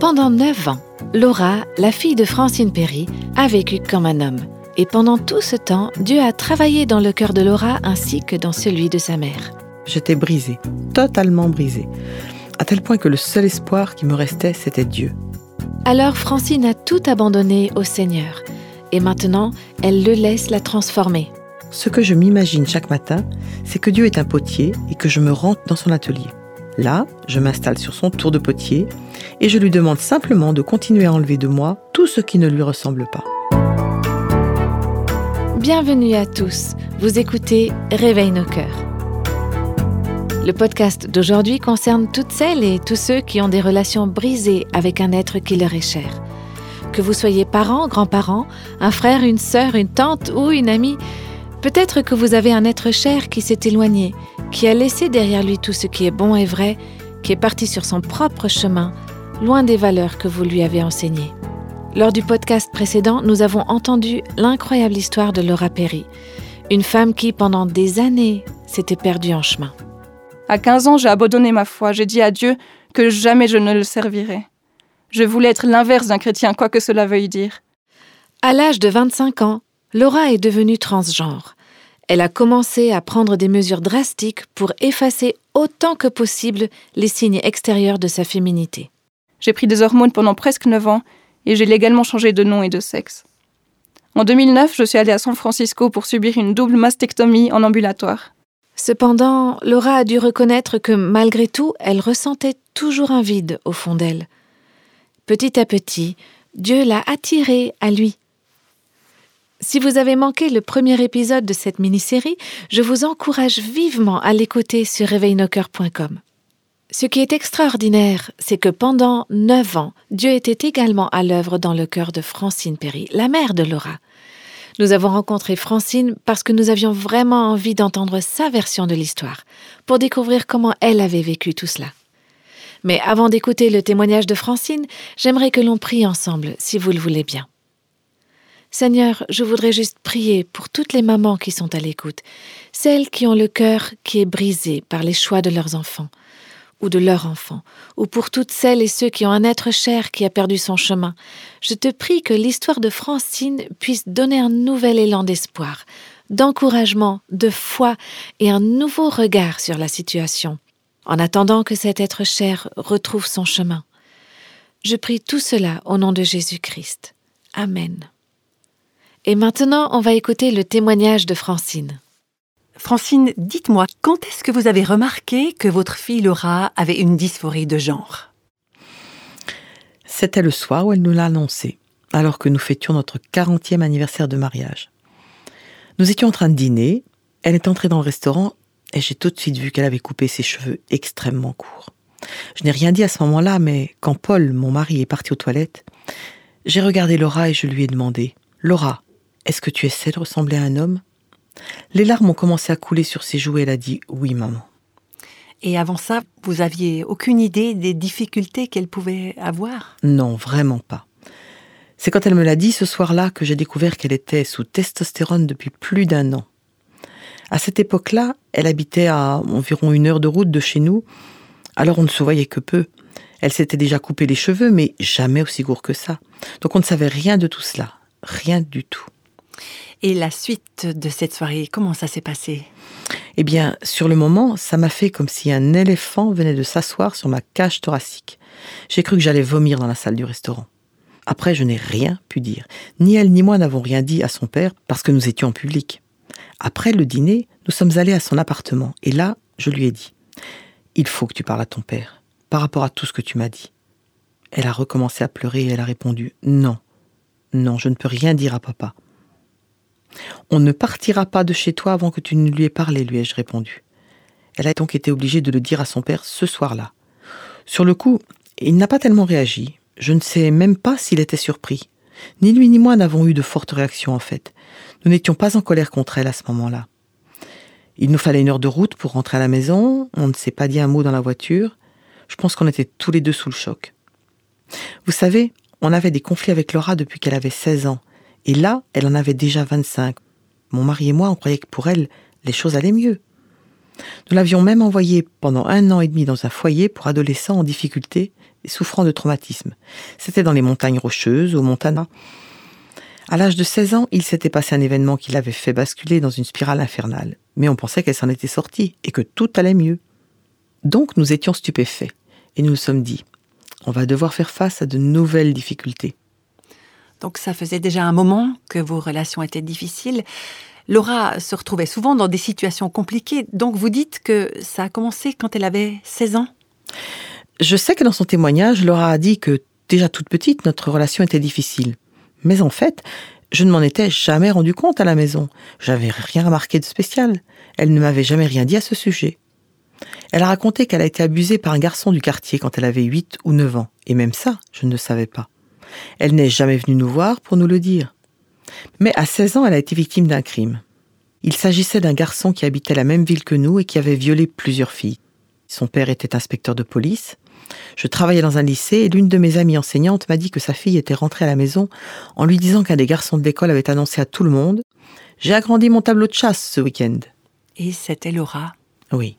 Pendant neuf ans, Laura, la fille de Francine Perry, a vécu comme un homme. Et pendant tout ce temps, Dieu a travaillé dans le cœur de Laura ainsi que dans celui de sa mère. J'étais brisée, totalement brisée, à tel point que le seul espoir qui me restait, c'était Dieu. Alors Francine a tout abandonné au Seigneur. Et maintenant, elle le laisse la transformer. Ce que je m'imagine chaque matin, c'est que Dieu est un potier et que je me rentre dans son atelier. Là, je m'installe sur son tour de potier et je lui demande simplement de continuer à enlever de moi tout ce qui ne lui ressemble pas. Bienvenue à tous. Vous écoutez Réveille nos cœurs. Le podcast d'aujourd'hui concerne toutes celles et tous ceux qui ont des relations brisées avec un être qui leur est cher. Que vous soyez parents, grands-parents, un frère, une sœur, une tante ou une amie, peut-être que vous avez un être cher qui s'est éloigné, qui a laissé derrière lui tout ce qui est bon et vrai, qui est parti sur son propre chemin, loin des valeurs que vous lui avez enseignées. Lors du podcast précédent, nous avons entendu l'incroyable histoire de Laura Perry, une femme qui, pendant des années, s'était perdue en chemin. À 15 ans, j'ai abandonné ma foi. J'ai dit à Dieu que jamais je ne le servirais. Je voulais être l'inverse d'un chrétien, quoi que cela veuille dire. À l'âge de 25 ans, Laura est devenue transgenre. Elle a commencé à prendre des mesures drastiques pour effacer autant que possible les signes extérieurs de sa féminité. J'ai pris des hormones pendant presque 9 ans et j'ai légalement changé de nom et de sexe. En 2009, je suis allée à San Francisco pour subir une double mastectomie en ambulatoire. Cependant, Laura a dû reconnaître que malgré tout, elle ressentait toujours un vide au fond d'elle. Petit à petit, Dieu l'a attirée à lui si vous avez manqué le premier épisode de cette mini-série, je vous encourage vivement à l'écouter sur réveilnocoeur.com. Ce qui est extraordinaire, c'est que pendant neuf ans, Dieu était également à l'œuvre dans le cœur de Francine Perry, la mère de Laura. Nous avons rencontré Francine parce que nous avions vraiment envie d'entendre sa version de l'histoire, pour découvrir comment elle avait vécu tout cela. Mais avant d'écouter le témoignage de Francine, j'aimerais que l'on prie ensemble, si vous le voulez bien. Seigneur, je voudrais juste prier pour toutes les mamans qui sont à l'écoute, celles qui ont le cœur qui est brisé par les choix de leurs enfants ou de leurs enfants, ou pour toutes celles et ceux qui ont un être cher qui a perdu son chemin. Je te prie que l'histoire de Francine puisse donner un nouvel élan d'espoir, d'encouragement, de foi et un nouveau regard sur la situation, en attendant que cet être cher retrouve son chemin. Je prie tout cela au nom de Jésus-Christ. Amen. Et maintenant, on va écouter le témoignage de Francine. Francine, dites-moi, quand est-ce que vous avez remarqué que votre fille Laura avait une dysphorie de genre? C'était le soir où elle nous l'a annoncé, alors que nous fêtions notre 40e anniversaire de mariage. Nous étions en train de dîner, elle est entrée dans le restaurant et j'ai tout de suite vu qu'elle avait coupé ses cheveux extrêmement courts. Je n'ai rien dit à ce moment-là, mais quand Paul, mon mari, est parti aux toilettes, j'ai regardé Laura et je lui ai demandé Laura, est-ce que tu essaies de ressembler à un homme? Les larmes ont commencé à couler sur ses joues et elle a dit Oui, maman. Et avant ça, vous aviez aucune idée des difficultés qu'elle pouvait avoir? Non, vraiment pas. C'est quand elle me l'a dit ce soir-là que j'ai découvert qu'elle était sous testostérone depuis plus d'un an. À cette époque-là, elle habitait à environ une heure de route de chez nous, alors on ne se voyait que peu. Elle s'était déjà coupé les cheveux, mais jamais aussi court que ça. Donc on ne savait rien de tout cela, rien du tout. Et la suite de cette soirée, comment ça s'est passé? Eh bien, sur le moment, ça m'a fait comme si un éléphant venait de s'asseoir sur ma cage thoracique. J'ai cru que j'allais vomir dans la salle du restaurant. Après, je n'ai rien pu dire. Ni elle ni moi n'avons rien dit à son père parce que nous étions en public. Après le dîner, nous sommes allés à son appartement et là, je lui ai dit Il faut que tu parles à ton père par rapport à tout ce que tu m'as dit. Elle a recommencé à pleurer et elle a répondu Non, non, je ne peux rien dire à papa. On ne partira pas de chez toi avant que tu ne lui aies parlé, lui ai-je répondu. Elle a donc été obligée de le dire à son père ce soir-là. Sur le coup, il n'a pas tellement réagi. Je ne sais même pas s'il était surpris. Ni lui ni moi n'avons eu de fortes réactions en fait. Nous n'étions pas en colère contre elle à ce moment-là. Il nous fallait une heure de route pour rentrer à la maison, on ne s'est pas dit un mot dans la voiture. Je pense qu'on était tous les deux sous le choc. Vous savez, on avait des conflits avec Laura depuis qu'elle avait 16 ans, et là, elle en avait déjà 25. Mon mari et moi, on croyait que pour elle, les choses allaient mieux. Nous l'avions même envoyé pendant un an et demi dans un foyer pour adolescents en difficulté et souffrant de traumatisme. C'était dans les montagnes rocheuses, au Montana. À l'âge de 16 ans, il s'était passé un événement qui l'avait fait basculer dans une spirale infernale. Mais on pensait qu'elle s'en était sortie et que tout allait mieux. Donc nous étions stupéfaits et nous nous sommes dit, on va devoir faire face à de nouvelles difficultés. Donc ça faisait déjà un moment que vos relations étaient difficiles. Laura se retrouvait souvent dans des situations compliquées. Donc vous dites que ça a commencé quand elle avait 16 ans Je sais que dans son témoignage, Laura a dit que déjà toute petite, notre relation était difficile. Mais en fait, je ne m'en étais jamais rendu compte à la maison. J'avais rien remarqué de spécial. Elle ne m'avait jamais rien dit à ce sujet. Elle a raconté qu'elle a été abusée par un garçon du quartier quand elle avait 8 ou 9 ans. Et même ça, je ne le savais pas. Elle n'est jamais venue nous voir pour nous le dire. Mais à 16 ans, elle a été victime d'un crime. Il s'agissait d'un garçon qui habitait la même ville que nous et qui avait violé plusieurs filles. Son père était inspecteur de police. Je travaillais dans un lycée et l'une de mes amies enseignantes m'a dit que sa fille était rentrée à la maison en lui disant qu'un des garçons de l'école avait annoncé à tout le monde J'ai agrandi mon tableau de chasse ce week-end. Et c'était Laura. Oui.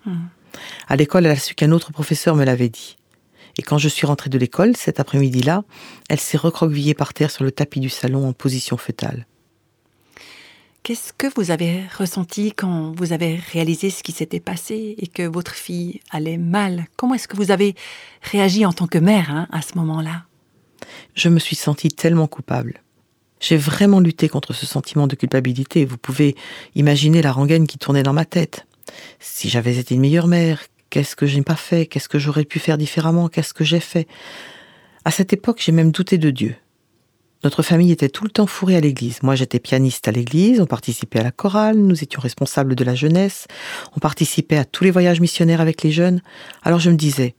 À l'école, elle a su qu'un autre professeur me l'avait dit. Et quand je suis rentrée de l'école, cet après-midi-là, elle s'est recroquevillée par terre sur le tapis du salon en position fœtale. Qu'est-ce que vous avez ressenti quand vous avez réalisé ce qui s'était passé et que votre fille allait mal? Comment est-ce que vous avez réagi en tant que mère hein, à ce moment-là? Je me suis sentie tellement coupable. J'ai vraiment lutté contre ce sentiment de culpabilité. Vous pouvez imaginer la rengaine qui tournait dans ma tête. Si j'avais été une meilleure mère, qu'est-ce que je n'ai pas fait? Qu'est-ce que j'aurais pu faire différemment? Qu'est-ce que j'ai fait? À cette époque, j'ai même douté de Dieu. Notre famille était tout le temps fourrée à l'église. Moi, j'étais pianiste à l'église, on participait à la chorale, nous étions responsables de la jeunesse, on participait à tous les voyages missionnaires avec les jeunes. Alors je me disais,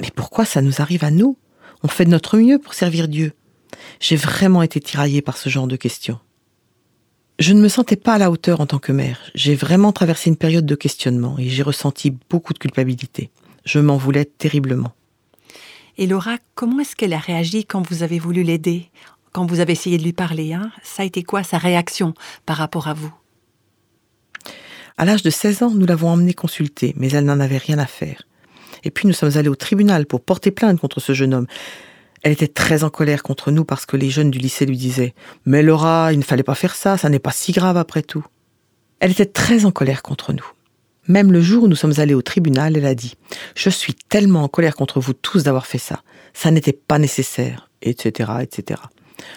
mais pourquoi ça nous arrive à nous? On fait de notre mieux pour servir Dieu. J'ai vraiment été tiraillée par ce genre de questions. Je ne me sentais pas à la hauteur en tant que mère. J'ai vraiment traversé une période de questionnement et j'ai ressenti beaucoup de culpabilité. Je m'en voulais terriblement. Et Laura, comment est-ce qu'elle a réagi quand vous avez voulu l'aider? Quand vous avez essayé de lui parler hein? Ça a été quoi sa réaction par rapport à vous? À l'âge de 16 ans, nous l'avons emmenée consulter, mais elle n'en avait rien à faire. Et puis nous sommes allés au tribunal pour porter plainte contre ce jeune homme. Elle était très en colère contre nous parce que les jeunes du lycée lui disaient Mais Laura, il ne fallait pas faire ça, ça n'est pas si grave après tout. Elle était très en colère contre nous. Même le jour où nous sommes allés au tribunal, elle a dit Je suis tellement en colère contre vous tous d'avoir fait ça. Ça n'était pas nécessaire, etc., etc.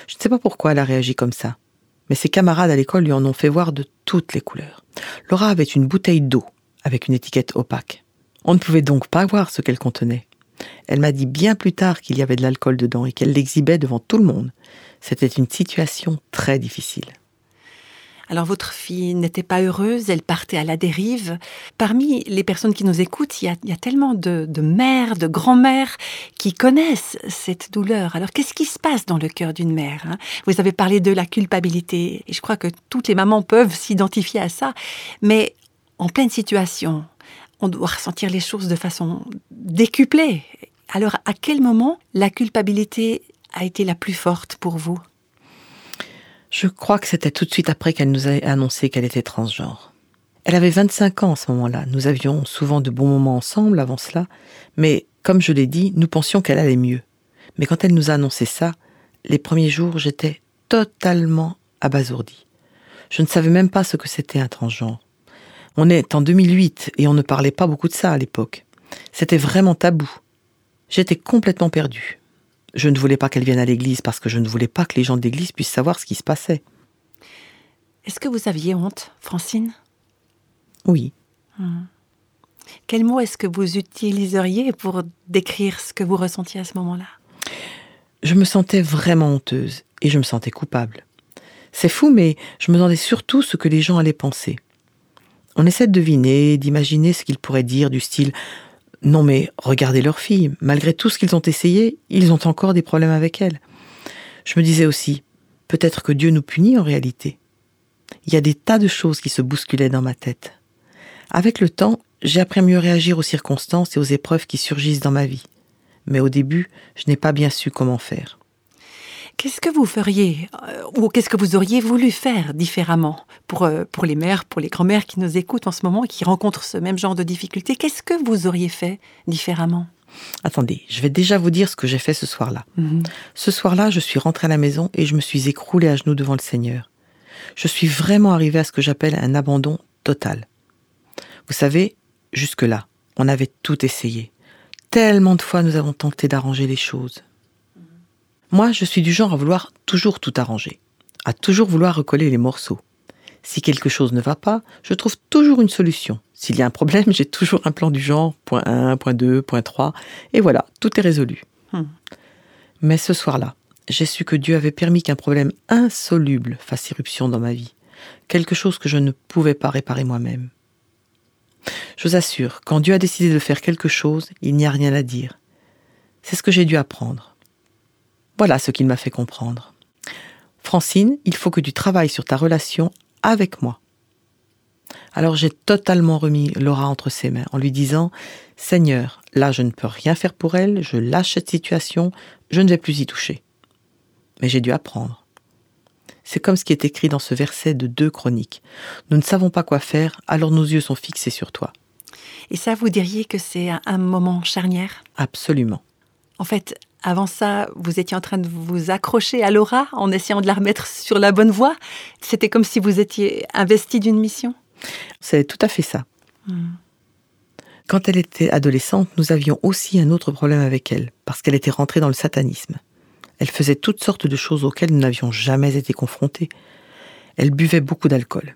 Je ne sais pas pourquoi elle a réagi comme ça. Mais ses camarades à l'école lui en ont fait voir de toutes les couleurs. Laura avait une bouteille d'eau avec une étiquette opaque. On ne pouvait donc pas voir ce qu'elle contenait. Elle m'a dit bien plus tard qu'il y avait de l'alcool dedans et qu'elle l'exhibait devant tout le monde. C'était une situation très difficile. Alors votre fille n'était pas heureuse, elle partait à la dérive. Parmi les personnes qui nous écoutent, il y a, tellement de, mères, de grands-mères qui connaissent cette douleur. Alors qu'est-ce qui se passe dans le cœur d'une mère hein? Vous avez parlé de la culpabilité, et je crois que toutes les mamans peuvent s'identifier à ça. Mais en pleine situation, on doit ressentir les choses de façon décuplée. Alors, à quel moment la culpabilité a été la plus forte pour vous? Je crois que c'était tout de suite après qu'elle nous ait annoncé qu'elle était transgenre. Elle avait 25 ans en ce moment-là. Nous avions souvent de bons moments ensemble avant cela, mais comme je l'ai dit, nous pensions qu'elle allait mieux. Mais quand elle nous a annoncé ça, les premiers jours, j'étais totalement abasourdie. Je ne savais même pas ce que c'était un transgenre. On est en 2008 et on ne parlait pas beaucoup de ça à l'époque. C'était vraiment tabou. J'étais complètement perdue. Je ne voulais pas qu'elle vienne à l'église parce que je ne voulais pas que les gens de l'église puissent savoir ce qui se passait. Est-ce que vous aviez honte, Francine? Oui. Hmm. Quel mot est-ce que vous utiliseriez pour décrire ce que vous ressentiez à ce moment-là? Je me sentais vraiment honteuse et je me sentais coupable. C'est fou, mais je me demandais surtout ce que les gens allaient penser. On essaie de deviner, d'imaginer ce qu'ils pourraient dire du style Non mais regardez leur fille, malgré tout ce qu'ils ont essayé, ils ont encore des problèmes avec elle. Je me disais aussi Peut-être que Dieu nous punit en réalité. Il y a des tas de choses qui se bousculaient dans ma tête. Avec le temps, j'ai appris à mieux réagir aux circonstances et aux épreuves qui surgissent dans ma vie. Mais au début, je n'ai pas bien su comment faire. Qu'est-ce que vous feriez euh, ou qu'est-ce que vous auriez voulu faire différemment pour, euh, pour les mères, pour les grands-mères qui nous écoutent en ce moment et qui rencontrent ce même genre de difficultés? Qu'est-ce que vous auriez fait différemment? Attendez, je vais déjà vous dire ce que j'ai fait ce soir-là. Ce soir-là, je suis rentrée à la maison et je me suis écroulée à genoux devant le Seigneur. Je suis vraiment arrivée à ce que j'appelle un abandon total. Vous savez, jusque-là, on avait tout essayé. Tellement de fois nous avons tenté d'arranger les choses. Moi, je suis du genre à vouloir toujours tout arranger, à toujours vouloir recoller les morceaux. Si quelque chose ne va pas, je trouve toujours une solution. S'il y a un problème, j'ai toujours un plan du genre, point 1, point 2, point 3, et voilà, tout est résolu. Hmm. Mais ce soir-là, j'ai su que Dieu avait permis qu'un problème insoluble fasse irruption dans ma vie, quelque chose que je ne pouvais pas réparer moi-même. Je vous assure, quand Dieu a décidé de faire quelque chose, il n'y a rien à dire. C'est ce que j'ai dû apprendre. Voilà ce qu'il m'a fait comprendre. Francine, il faut que tu travailles sur ta relation avec moi. Alors j'ai totalement remis Laura entre ses mains en lui disant Seigneur, là je ne peux rien faire pour elle, je lâche cette situation, je ne vais plus y toucher. Mais j'ai dû apprendre. C'est comme ce qui est écrit dans ce verset de deux chroniques. Nous ne savons pas quoi faire, alors nos yeux sont fixés sur toi. Et ça, vous diriez que c'est un, un moment charnière? Absolument. En fait, avant ça, vous étiez en train de vous accrocher à Laura en essayant de la remettre sur la bonne voie. C'était comme si vous étiez investi d'une mission. C'est tout à fait ça. Quand elle était adolescente, nous avions aussi un autre problème avec elle, parce qu'elle était rentrée dans le satanisme. Elle faisait toutes sortes de choses auxquelles nous n'avions jamais été confrontés. Elle buvait beaucoup d'alcool.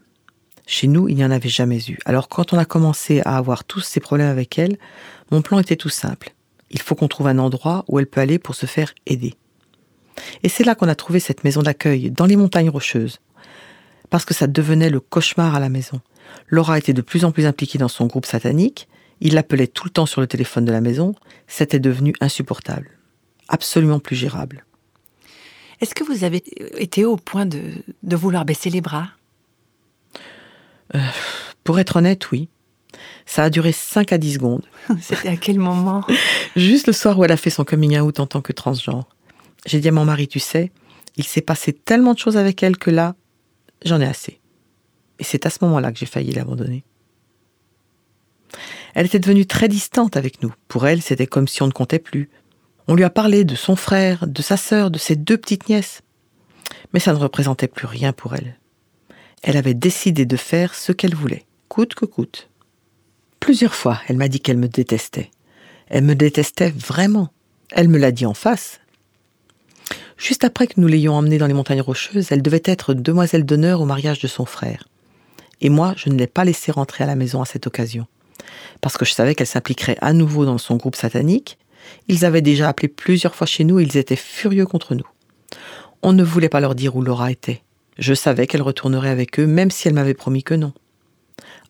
Chez nous, il n'y en avait jamais eu. Alors quand on a commencé à avoir tous ces problèmes avec elle, mon plan était tout simple. Il faut qu'on trouve un endroit où elle peut aller pour se faire aider. Et c'est là qu'on a trouvé cette maison d'accueil, dans les montagnes rocheuses. Parce que ça devenait le cauchemar à la maison. Laura était de plus en plus impliquée dans son groupe satanique. Il l'appelait tout le temps sur le téléphone de la maison. C'était devenu insupportable. Absolument plus gérable. Est-ce que vous avez été au point de, de vouloir baisser les bras? Pour être honnête, oui. Ça a duré 5 à 10 secondes. C'était à quel moment? Juste le soir où elle a fait son coming out en tant que transgenre. J'ai dit à mon mari, tu sais, il s'est passé tellement de choses avec elle que là, j'en ai assez. Et c'est à ce moment-là que j'ai failli l'abandonner. Elle était devenue très distante avec nous. Pour elle, c'était comme si on ne comptait plus. On lui a parlé de son frère, de sa sœur, de ses deux petites nièces. Mais ça ne représentait plus rien pour elle. Elle avait décidé de faire ce qu'elle voulait, coûte que coûte. Plusieurs fois, elle m'a dit qu'elle me détestait. Elle me détestait vraiment. Elle me l'a dit en face. Juste après que nous l'ayons emmenée dans les montagnes rocheuses, elle devait être demoiselle d'honneur au mariage de son frère. Et moi, je ne l'ai pas laissée rentrer à la maison à cette occasion. Parce que je savais qu'elle s'impliquerait à nouveau dans son groupe satanique. Ils avaient déjà appelé plusieurs fois chez nous et ils étaient furieux contre nous. On ne voulait pas leur dire où Laura était. Je savais qu'elle retournerait avec eux, même si elle m'avait promis que non.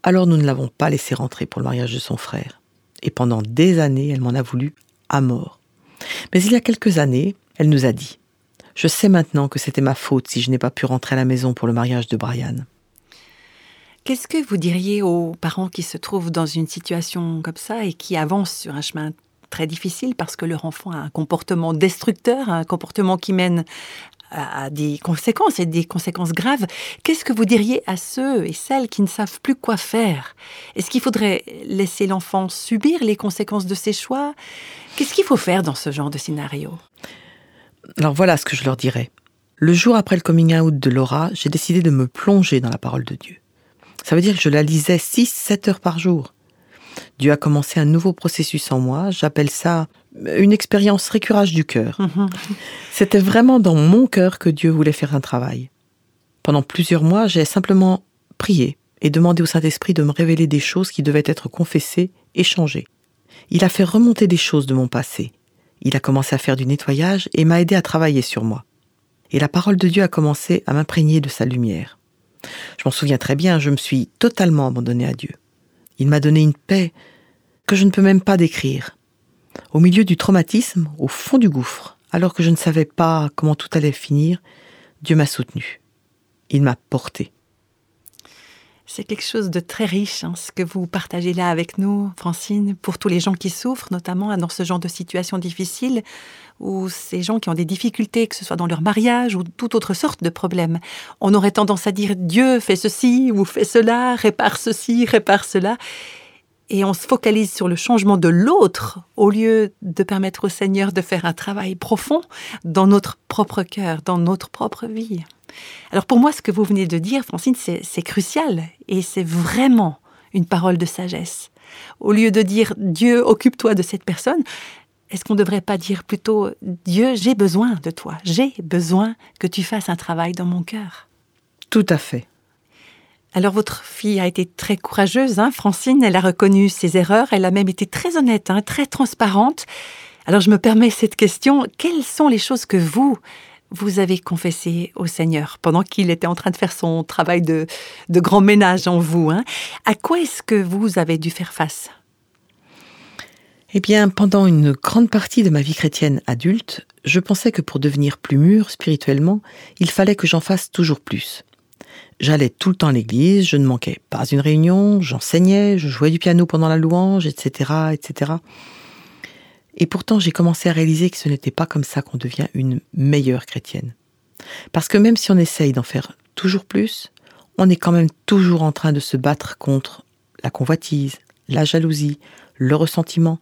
Alors nous ne l'avons pas laissée rentrer pour le mariage de son frère. Et pendant des années, elle m'en a voulu à mort. Mais il y a quelques années, elle nous a dit Je sais maintenant que c'était ma faute si je n'ai pas pu rentrer à la maison pour le mariage de Brian. Qu'est-ce que vous diriez aux parents qui se trouvent dans une situation comme ça et qui avancent sur un chemin très difficile parce que leur enfant a un comportement destructeur, un comportement qui mène à des conséquences et des conséquences graves. Qu'est-ce que vous diriez à ceux et celles qui ne savent plus quoi faire? Est-ce qu'il faudrait laisser l'enfant subir les conséquences de ses choix? Qu'est-ce qu'il faut faire dans ce genre de scénario? Alors voilà ce que je leur dirais. Le jour après le coming out de Laura, j'ai décidé de me plonger dans la parole de Dieu. Ça veut dire que je la lisais 6-7 heures par jour. Dieu a commencé un nouveau processus en moi. J'appelle ça une expérience récurage du cœur. C'était vraiment dans mon cœur que Dieu voulait faire un travail. Pendant plusieurs mois, j'ai simplement prié et demandé au Saint-Esprit de me révéler des choses qui devaient être confessées et changées. Il a fait remonter des choses de mon passé. Il a commencé à faire du nettoyage et m'a aidé à travailler sur moi. Et la parole de Dieu a commencé à m'imprégner de sa lumière. Je m'en souviens très bien, je me suis totalement abandonné à Dieu. Il m'a donné une paix que je ne peux même pas décrire. Au milieu du traumatisme, au fond du gouffre, alors que je ne savais pas comment tout allait finir, Dieu m'a soutenu. Il m'a porté. C'est quelque chose de très riche, hein, ce que vous partagez là avec nous, Francine, pour tous les gens qui souffrent, notamment dans ce genre de situation difficile, ou ces gens qui ont des difficultés, que ce soit dans leur mariage ou toute autre sorte de problème. On aurait tendance à dire Dieu fait ceci ou fait cela, répare ceci, répare cela. Et on se focalise sur le changement de l'autre au lieu de permettre au Seigneur de faire un travail profond dans notre propre cœur, dans notre propre vie. Alors pour moi, ce que vous venez de dire, Francine, c'est crucial et c'est vraiment une parole de sagesse. Au lieu de dire Dieu, occupe-toi de cette personne, est-ce qu'on ne devrait pas dire plutôt Dieu, j'ai besoin de toi, j'ai besoin que tu fasses un travail dans mon cœur Tout à fait. Alors votre fille a été très courageuse, hein, Francine, elle a reconnu ses erreurs, elle a même été très honnête, hein, très transparente. Alors je me permets cette question, quelles sont les choses que vous, vous avez confessé au Seigneur pendant qu'il était en train de faire son travail de, grand ménage en vous. Hein? À quoi est-ce que vous avez dû faire face? Eh bien, pendant une grande partie de ma vie chrétienne adulte, je pensais que pour devenir plus mûr spirituellement, il fallait que j'en fasse toujours plus. J'allais tout le temps à l'église, je ne manquais pas une réunion, j'enseignais, je jouais du piano pendant la louange, etc., etc. Et pourtant, j'ai commencé à réaliser que ce n'était pas comme ça qu'on devient une meilleure chrétienne. Parce que même si on essaye d'en faire toujours plus, on est quand même toujours en train de se battre contre la convoitise, la jalousie, le ressentiment.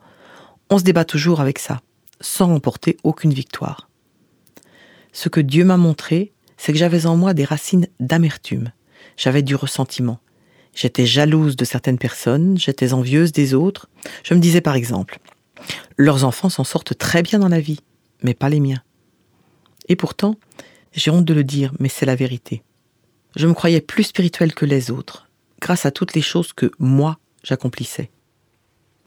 On se débat toujours avec ça, sans remporter aucune victoire. Ce que Dieu m'a montré, c'est que j'avais en moi des racines d'amertume. J'avais du ressentiment. J'étais jalouse de certaines personnes, j'étais envieuse des autres. Je me disais par exemple, leurs enfants s'en sortent très bien dans la vie, mais pas les miens. Et pourtant, j'ai honte de le dire, mais c'est la vérité. Je me croyais plus spirituelle que les autres, grâce à toutes les choses que moi j'accomplissais.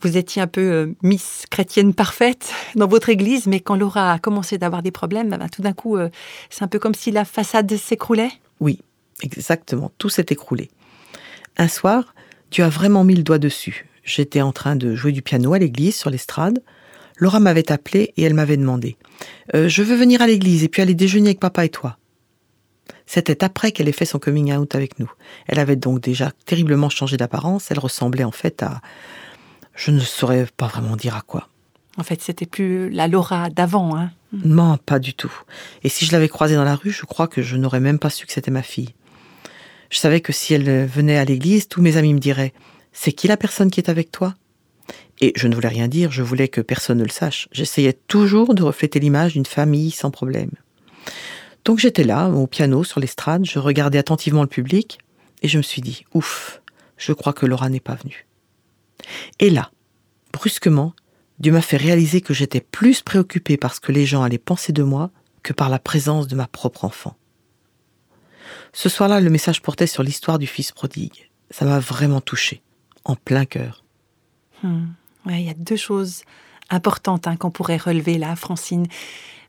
Vous étiez un peu euh, Miss chrétienne parfaite dans votre église, mais quand Laura a commencé d'avoir des problèmes, ben, tout d'un coup, euh, c'est un peu comme si la façade s'écroulait Oui, exactement, tout s'est écroulé. Un soir, tu as vraiment mis le doigt dessus. J'étais en train de jouer du piano à l'église, sur l'estrade. Laura m'avait appelé et elle m'avait demandé euh, Je veux venir à l'église et puis aller déjeuner avec papa et toi. C'était après qu'elle ait fait son coming out avec nous. Elle avait donc déjà terriblement changé d'apparence. Elle ressemblait en fait à. Je ne saurais pas vraiment dire à quoi. En fait, c'était plus la Laura d'avant, hein Non, pas du tout. Et si je l'avais croisée dans la rue, je crois que je n'aurais même pas su que c'était ma fille. Je savais que si elle venait à l'église, tous mes amis me diraient c'est qui la personne qui est avec toi? Et je ne voulais rien dire, je voulais que personne ne le sache. J'essayais toujours de refléter l'image d'une famille sans problème. Donc j'étais là, au piano, sur l'estrade, je regardais attentivement le public, et je me suis dit, ouf, je crois que Laura n'est pas venue. Et là, brusquement, Dieu m'a fait réaliser que j'étais plus préoccupé par ce que les gens allaient penser de moi que par la présence de ma propre enfant. Ce soir-là, le message portait sur l'histoire du fils prodigue. Ça m'a vraiment touché en plein cœur. Hmm. il y a deux choses importantes hein, qu'on pourrait relever là, Francine.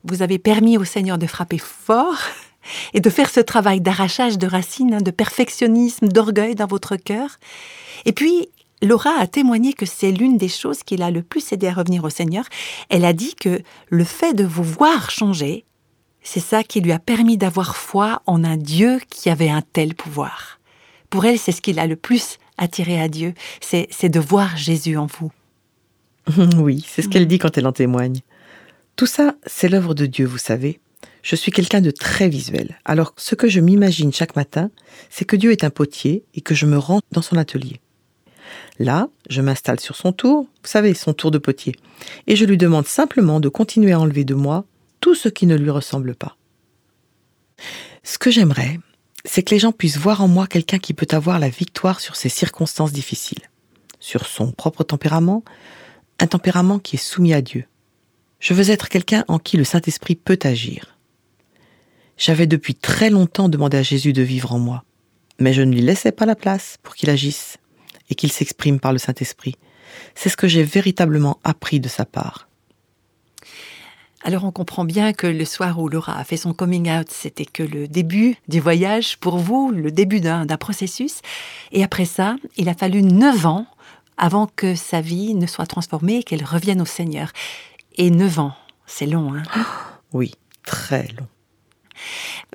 Vous avez permis au Seigneur de frapper fort et de faire ce travail d'arrachage de racines, hein, de perfectionnisme, d'orgueil dans votre cœur. Et puis, Laura a témoigné que c'est l'une des choses qui l'a le plus aidé à revenir au Seigneur. Elle a dit que le fait de vous voir changer, c'est ça qui lui a permis d'avoir foi en un Dieu qui avait un tel pouvoir. Pour elle, c'est ce qui l'a le plus attiré à Dieu, c'est de voir Jésus en vous. Oui, c'est ce qu'elle dit quand elle en témoigne. Tout ça, c'est l'œuvre de Dieu, vous savez. Je suis quelqu'un de très visuel. Alors, ce que je m'imagine chaque matin, c'est que Dieu est un potier et que je me rends dans son atelier. Là, je m'installe sur son tour, vous savez, son tour de potier, et je lui demande simplement de continuer à enlever de moi tout ce qui ne lui ressemble pas. Ce que j'aimerais, c'est que les gens puissent voir en moi quelqu'un qui peut avoir la victoire sur ces circonstances difficiles, sur son propre tempérament, un tempérament qui est soumis à Dieu. Je veux être quelqu'un en qui le Saint-Esprit peut agir. J'avais depuis très longtemps demandé à Jésus de vivre en moi, mais je ne lui laissais pas la place pour qu'il agisse et qu'il s'exprime par le Saint-Esprit. C'est ce que j'ai véritablement appris de sa part. Alors on comprend bien que le soir où Laura a fait son coming out, c'était que le début du voyage pour vous, le début d'un processus. Et après ça, il a fallu neuf ans avant que sa vie ne soit transformée et qu'elle revienne au Seigneur. Et neuf ans, c'est long, hein? Oui, très long.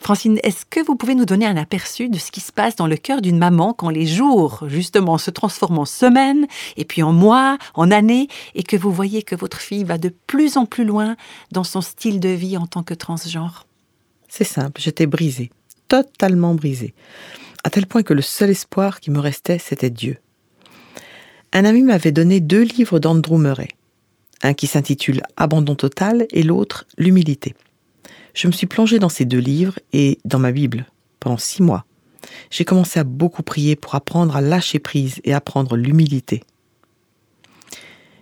Francine, est-ce que vous pouvez nous donner un aperçu de ce qui se passe dans le cœur d'une maman quand les jours, justement, se transforment en semaines, et puis en mois, en années, et que vous voyez que votre fille va de plus en plus loin dans son style de vie en tant que transgenre? C'est simple, j'étais brisée, totalement brisée, à tel point que le seul espoir qui me restait, c'était Dieu. Un ami m'avait donné deux livres d'Andrew Murray, un qui s'intitule Abandon total et l'autre L'humilité. Je me suis plongée dans ces deux livres et dans ma Bible pendant six mois. J'ai commencé à beaucoup prier pour apprendre à lâcher prise et apprendre l'humilité.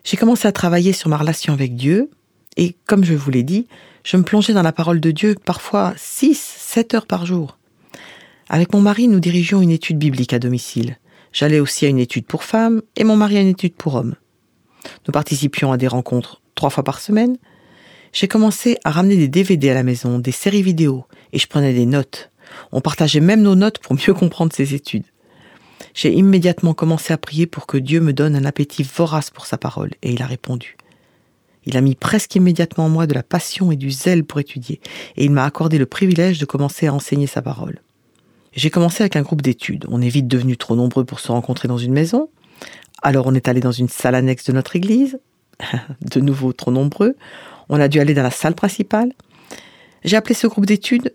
J'ai commencé à travailler sur ma relation avec Dieu et, comme je vous l'ai dit, je me plongeais dans la parole de Dieu parfois six, sept heures par jour. Avec mon mari, nous dirigeons une étude biblique à domicile. J'allais aussi à une étude pour femmes et mon mari à une étude pour hommes. Nous participions à des rencontres trois fois par semaine j'ai commencé à ramener des DVD à la maison, des séries vidéo, et je prenais des notes. On partageait même nos notes pour mieux comprendre ses études. J'ai immédiatement commencé à prier pour que Dieu me donne un appétit vorace pour sa parole, et il a répondu. Il a mis presque immédiatement en moi de la passion et du zèle pour étudier, et il m'a accordé le privilège de commencer à enseigner sa parole. J'ai commencé avec un groupe d'études. On est vite devenus trop nombreux pour se rencontrer dans une maison. Alors on est allé dans une salle annexe de notre église. de nouveau trop nombreux. On a dû aller dans la salle principale. J'ai appelé ce groupe d'études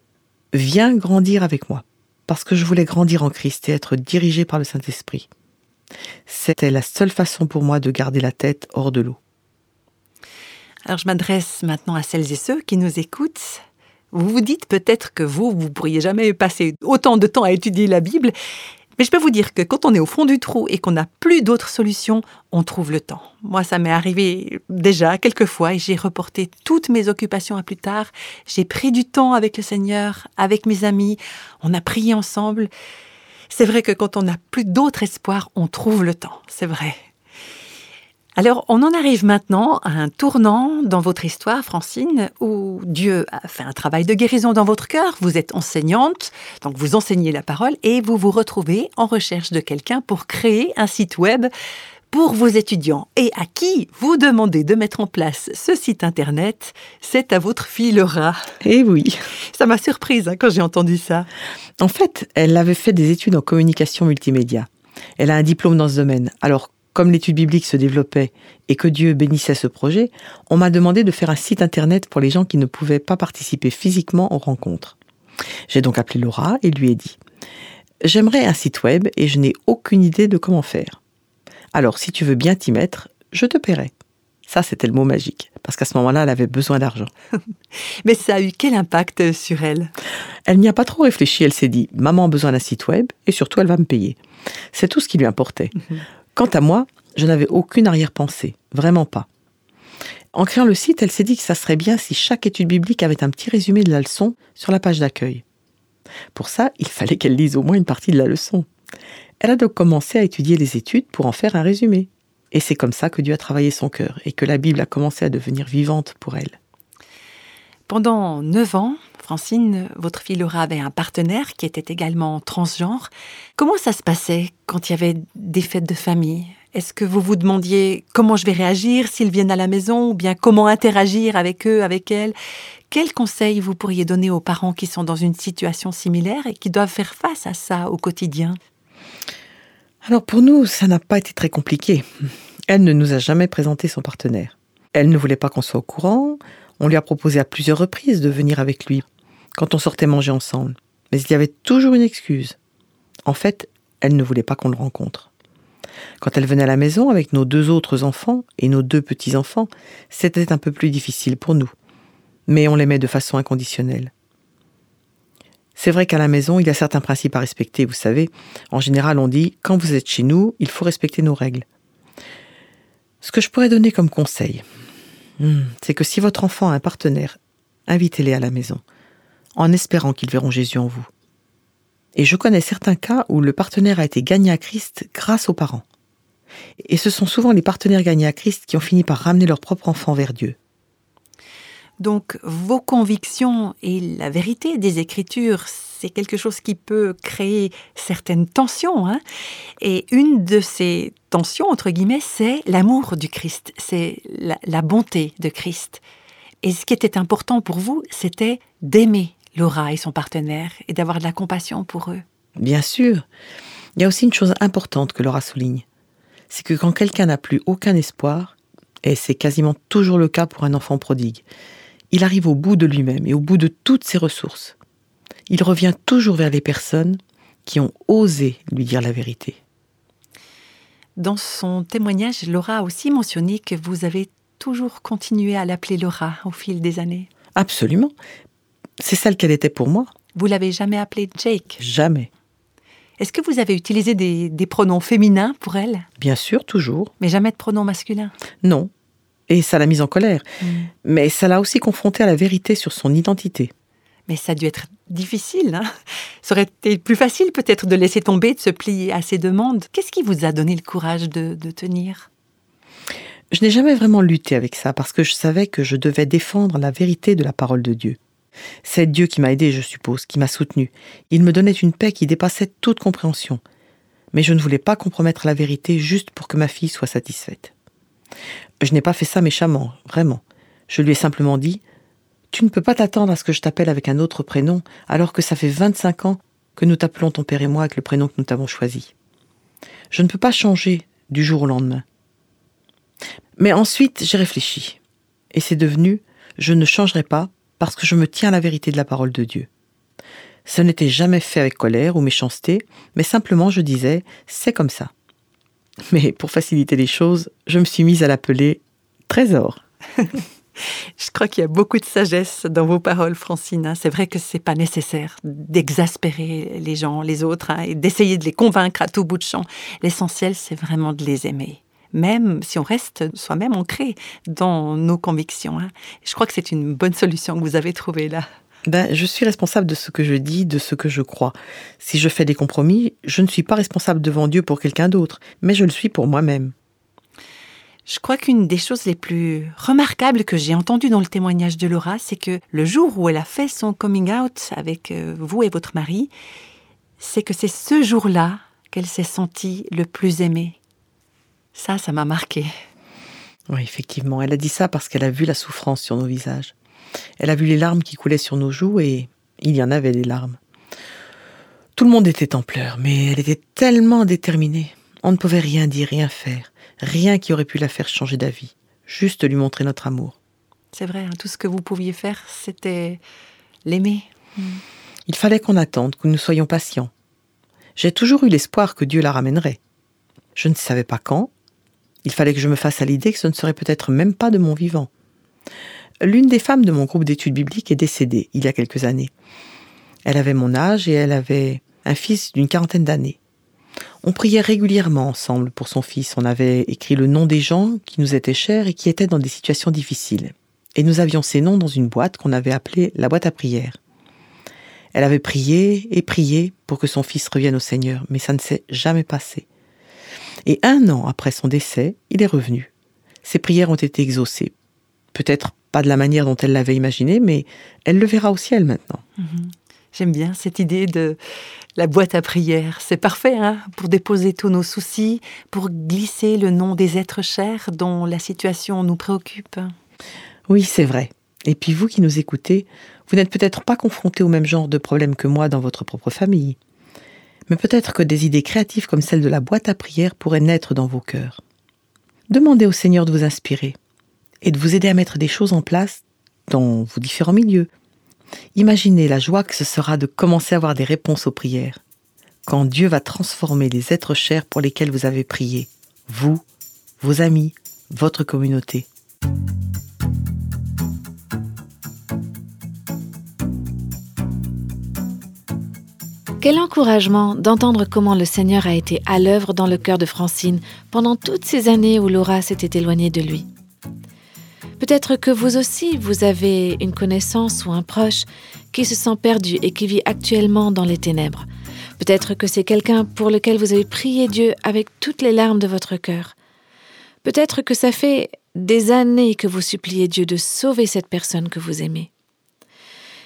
Viens grandir avec moi, parce que je voulais grandir en Christ et être dirigé par le Saint-Esprit. C'était la seule façon pour moi de garder la tête hors de l'eau. Alors je m'adresse maintenant à celles et ceux qui nous écoutent. Vous vous dites peut-être que vous, vous pourriez jamais passer autant de temps à étudier la Bible, mais je peux vous dire que quand on est au fond du trou et qu'on n'a plus d'autres solutions, on trouve le temps. Moi, ça m'est arrivé déjà quelques fois et j'ai reporté toutes mes occupations à plus tard. J'ai pris du temps avec le Seigneur, avec mes amis. On a prié ensemble. C'est vrai que quand on n'a plus d'autres espoirs, on trouve le temps. C'est vrai. Alors, on en arrive maintenant à un tournant dans votre histoire, Francine, où Dieu a fait un travail de guérison dans votre cœur. Vous êtes enseignante, donc vous enseignez la parole et vous vous retrouvez en recherche de quelqu'un pour créer un site web pour vos étudiants et à qui vous demandez de mettre en place ce site internet, c'est à votre fille Laura. Eh oui. Ça m'a surprise hein, quand j'ai entendu ça. En fait, elle avait fait des études en communication multimédia. Elle a un diplôme dans ce domaine. Alors, comme l'étude biblique se développait et que Dieu bénissait ce projet, on m'a demandé de faire un site internet pour les gens qui ne pouvaient pas participer physiquement aux rencontres. J'ai donc appelé Laura et lui ai dit J'aimerais un site web et je n'ai aucune idée de comment faire. Alors, si tu veux bien t'y mettre, je te paierai. Ça, c'était le mot magique, parce qu'à ce moment-là, elle avait besoin d'argent. Mais ça a eu quel impact sur elle? Elle n'y a pas trop réfléchi, elle s'est dit, maman a besoin d'un site web, et surtout, elle va me payer. C'est tout ce qui lui importait. Mhm. Quant à moi, je n'avais aucune arrière-pensée, vraiment pas. En créant le site, elle s'est dit que ça serait bien si chaque étude biblique avait un petit résumé de la leçon sur la page d'accueil. Pour ça, il fallait qu'elle lise au moins une partie de la leçon. Elle a donc commencé à étudier les études pour en faire un résumé. Et c'est comme ça que Dieu a travaillé son cœur et que la Bible a commencé à devenir vivante pour elle. Pendant neuf ans, Francine, votre fille Laura avait un partenaire qui était également transgenre. Comment ça se passait quand il y avait des fêtes de famille? Est-ce que vous vous demandiez comment je vais réagir s'ils viennent à la maison ou bien comment interagir avec eux, avec elles Quels conseils vous pourriez donner aux parents qui sont dans une situation similaire et qui doivent faire face à ça au quotidien? Alors pour nous, ça n'a pas été très compliqué. Elle ne nous a jamais présenté son partenaire. Elle ne voulait pas qu'on soit au courant. On lui a proposé à plusieurs reprises de venir avec lui quand on sortait manger ensemble. Mais il y avait toujours une excuse. En fait, elle ne voulait pas qu'on le rencontre. Quand elle venait à la maison avec nos deux autres enfants et nos deux petits-enfants, c'était un peu plus difficile pour nous. Mais on l'aimait de façon inconditionnelle. C'est vrai qu'à la maison, il y a certains principes à respecter, vous savez. En général, on dit, quand vous êtes chez nous, il faut respecter nos règles. Ce que je pourrais donner comme conseil, hmm, c'est que si votre enfant a un partenaire, invitez-les à la maison en espérant qu'ils verront Jésus en vous. Et je connais certains cas où le partenaire a été gagné à Christ grâce aux parents. Et ce sont souvent les partenaires gagnés à Christ qui ont fini par ramener leur propre enfant vers Dieu. Donc vos convictions et la vérité des Écritures, c'est quelque chose qui peut créer certaines tensions. Hein. et une de ces tensions, entre guillemets, c'est l'amour du Christ, c'est la bonté de Christ. Et ce qui était important pour vous, c'était d'aimer Laura et son partenaire et d'avoir de la compassion pour eux. Bien sûr. Il y a aussi une chose importante que Laura souligne. C'est que quand quelqu'un n'a plus aucun espoir, et c'est quasiment toujours le cas pour un enfant prodigue, il arrive au bout de lui-même et au bout de toutes ses ressources. Il revient toujours vers les personnes qui ont osé lui dire la vérité. Dans son témoignage, Laura a aussi mentionné que vous avez toujours continué à l'appeler Laura au fil des années. Absolument. C'est celle qu'elle était pour moi. Vous l'avez jamais appelée Jake? Jamais. Est-ce que vous avez utilisé des, des pronoms féminins pour elle? Bien sûr, toujours. Mais jamais de pronoms masculins? Non. Et ça l'a mise en colère. Mais ça l'a aussi confrontée à la vérité sur son identité. Mais ça a dû être difficile. Hein? Ça aurait été plus facile peut-être de laisser tomber, de se plier à ses demandes. Qu'est-ce qui vous a donné le courage de, de tenir? Je n'ai jamais vraiment lutté avec ça parce que je savais que je devais défendre la vérité de la parole de Dieu. C'est Dieu qui m'a aidé, je suppose, qui m'a soutenu. Il me donnait une paix qui dépassait toute compréhension. Mais je ne voulais pas compromettre la vérité juste pour que ma fille soit satisfaite. Je n'ai pas fait ça méchamment, vraiment. Je lui ai simplement dit Tu ne peux pas t'attendre à ce que je t'appelle avec un autre prénom, alors que ça fait 25 ans que nous t'appelons ton père et moi avec le prénom que nous t'avons choisi. Je ne peux pas changer du jour au lendemain. Mais ensuite, j'ai réfléchi. Et c'est devenu Je ne changerai pas parce que je me tiens à la vérité de la parole de Dieu. Ce n'était jamais fait avec colère ou méchanceté, mais simplement je disais C'est comme ça. Mais pour faciliter les choses, je me suis mise à l'appeler Trésor. Je crois qu'il y a beaucoup de sagesse dans vos paroles, Francine. hein. C'est vrai que c'est pas nécessaire d'exaspérer les gens, les autres, hein, et d'essayer de les convaincre à tout bout de champ. L'essentiel, c'est vraiment de les aimer. Même si on reste soi-même ancré dans nos convictions. hein. Je crois que c'est une bonne solution que vous avez trouvée là. Ben, je suis responsable de ce que je dis, de ce que je crois. Si je fais des compromis, je ne suis pas responsable devant Dieu pour quelqu'un d'autre, mais je le suis pour moi-même. Je crois qu'une des choses les plus remarquables que j'ai entendues dans le témoignage de Laura, c'est que le jour où elle a fait son coming out avec euh, vous et votre mari, c'est que c'est ce jour-là qu'elle s'est sentie le plus aimée. Ça, ça m'a marqué. Oui, effectivement, elle a dit ça parce qu'elle a vu la souffrance sur nos visages. Elle a vu les larmes qui coulaient sur nos joues et il y en avait des larmes. Tout le monde était en pleurs, mais elle était tellement déterminée. On ne pouvait rien dire, rien faire, rien qui aurait pu la faire changer d'avis, juste lui montrer notre amour. C'est vrai, hein, tout ce que vous pouviez faire, c'était l'aimer. Il fallait qu'on attende, que nous soyons patients. J'ai toujours eu l'espoir que Dieu la ramènerait. Je ne savais pas quand. Il fallait que je me fasse à l'idée que ce ne serait peut-être même pas de mon vivant. L'une des femmes de mon groupe d'études bibliques est décédée il y a quelques années. Elle avait mon âge et elle avait un fils d'une quarantaine d'années. On priait régulièrement ensemble pour son fils. On avait écrit le nom des gens qui nous étaient chers et qui étaient dans des situations difficiles. Et nous avions ces noms dans une boîte qu'on avait appelée la boîte à prière. Elle avait prié et prié pour que son fils revienne au Seigneur, mais ça ne s'est jamais passé. Et un an après son décès, il est revenu. Ses prières ont été exaucées. Peut-être pas de la manière dont elle l'avait imaginé, mais elle le verra au ciel maintenant. J'aime bien cette idée de la boîte à prière. C'est parfait hein, pour déposer tous nos soucis, pour glisser le nom des êtres chers dont la situation nous préoccupe. Oui, c'est vrai. Et puis vous qui nous écoutez, vous n'êtes peut-être pas confronté au même genre de problème que moi dans votre propre famille. Mais peut-être que des idées créatives comme celle de la boîte à prière pourraient naître dans vos cœurs. Demandez au Seigneur de vous inspirer et de vous aider à mettre des choses en place dans vos différents milieux. Imaginez la joie que ce sera de commencer à avoir des réponses aux prières. Quand Dieu va transformer les êtres chers pour lesquels vous avez prié, vous, vos amis, votre communauté. Quel encouragement d'entendre comment le Seigneur a été à l'œuvre dans le cœur de Francine pendant toutes ces années où Laura s'était éloignée de lui. Peut-être que vous aussi, vous avez une connaissance ou un proche qui se sent perdu et qui vit actuellement dans les ténèbres. Peut-être que c'est quelqu'un pour lequel vous avez prié Dieu avec toutes les larmes de votre cœur. Peut-être que ça fait des années que vous suppliez Dieu de sauver cette personne que vous aimez.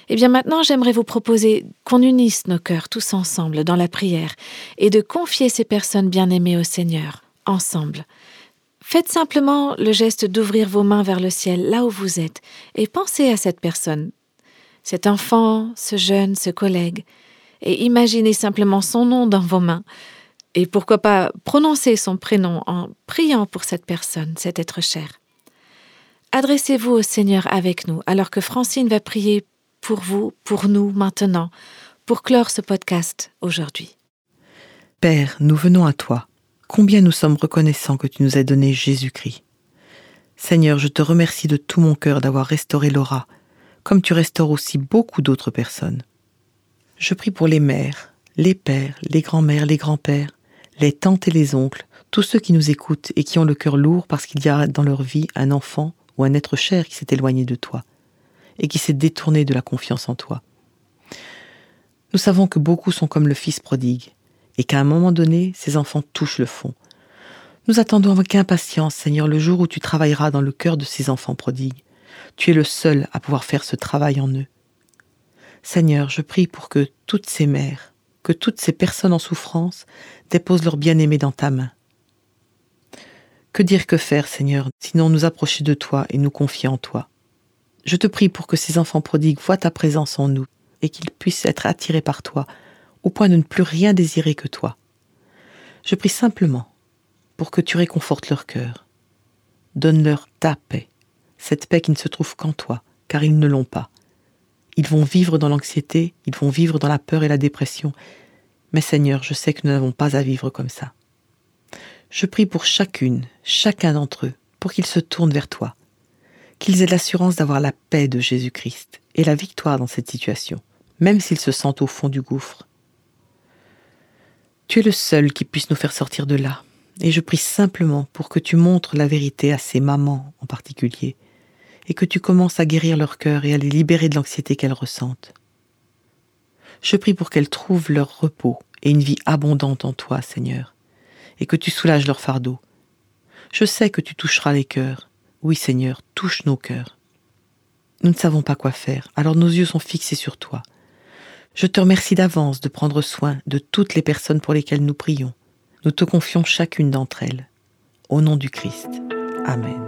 Eh bien maintenant, j'aimerais vous proposer qu'on unisse nos cœurs tous ensemble dans la prière et de confier ces personnes bien-aimées au Seigneur, ensemble. Faites simplement le geste d'ouvrir vos mains vers le ciel, là où vous êtes, et pensez à cette personne. cet enfant, ce jeune, ce collègue, et imaginez simplement son nom dans vos mains, et pourquoi pas prononcer son prénom en priant pour cette personne, cet être cher. Adressez-vous au Seigneur avec nous, alors que Francine va prier pour vous, pour nous maintenant, pour clore ce podcast aujourd'hui. Père, nous venons à toi. Combien nous sommes reconnaissants que tu nous aies donné Jésus-Christ. Seigneur, je te remercie de tout mon cœur d'avoir restauré Laura, comme tu restaures aussi beaucoup d'autres personnes. Je prie pour les mères, les pères, les grands-mères, les grands-pères, les tantes et les oncles, tous ceux qui nous écoutent et qui ont le cœur lourd parce qu'il y a dans leur vie un enfant ou un être cher qui s'est éloigné de toi et qui s'est détourné de la confiance en toi. Nous savons que beaucoup sont comme le fils prodigue et qu'à un moment donné, ces enfants touchent le fond. Nous attendons avec impatience, Seigneur, le jour où tu travailleras dans le cœur de ces enfants prodigues. Tu es le seul à pouvoir faire ce travail en eux. Seigneur, je prie pour que toutes ces mères, que toutes ces personnes en souffrance déposent leur bien-aimé dans ta main. Que dire que faire, Seigneur, sinon nous approcher de toi et nous confier en toi? Je te prie pour que ces enfants prodigues voient ta présence en nous et qu'ils puissent être attirés par toi, au point de ne plus rien désirer que toi. Je prie simplement pour que tu réconfortes leur cœur. Donne-leur ta paix, cette paix qui ne se trouve qu'en toi, car ils ne l'ont pas. Ils vont vivre dans l'anxiété, ils vont vivre dans la peur et la dépression. Mais Seigneur, je sais que nous n'avons pas à vivre comme ça. Je prie pour chacune, chacun d'entre eux, pour qu'ils se tournent vers toi, qu'ils aient l'assurance d'avoir la paix de Jésus-Christ et la victoire dans cette situation, même s'ils se sentent au fond du gouffre. Tu es le seul qui puisse nous faire sortir de là, et je prie simplement pour que tu montres la vérité à ces mamans en particulier, et que tu commences à guérir leur cœur et à les libérer de l'anxiété qu'elles ressentent. Je prie pour qu'elles trouvent leur repos et une vie abondante en toi, Seigneur, et que tu soulages leur fardeau. Je sais que tu toucheras les cœurs. Oui, Seigneur, touche nos cœurs. Nous ne savons pas quoi faire, alors nos yeux sont fixés sur toi. Je te remercie d'avance de prendre soin de toutes les personnes pour lesquelles nous prions. Nous te confions chacune d'entre elles. Au nom du Christ. Amen.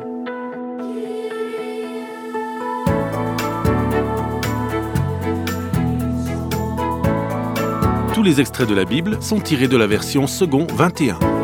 Tous les extraits de la Bible sont tirés de la version second 21.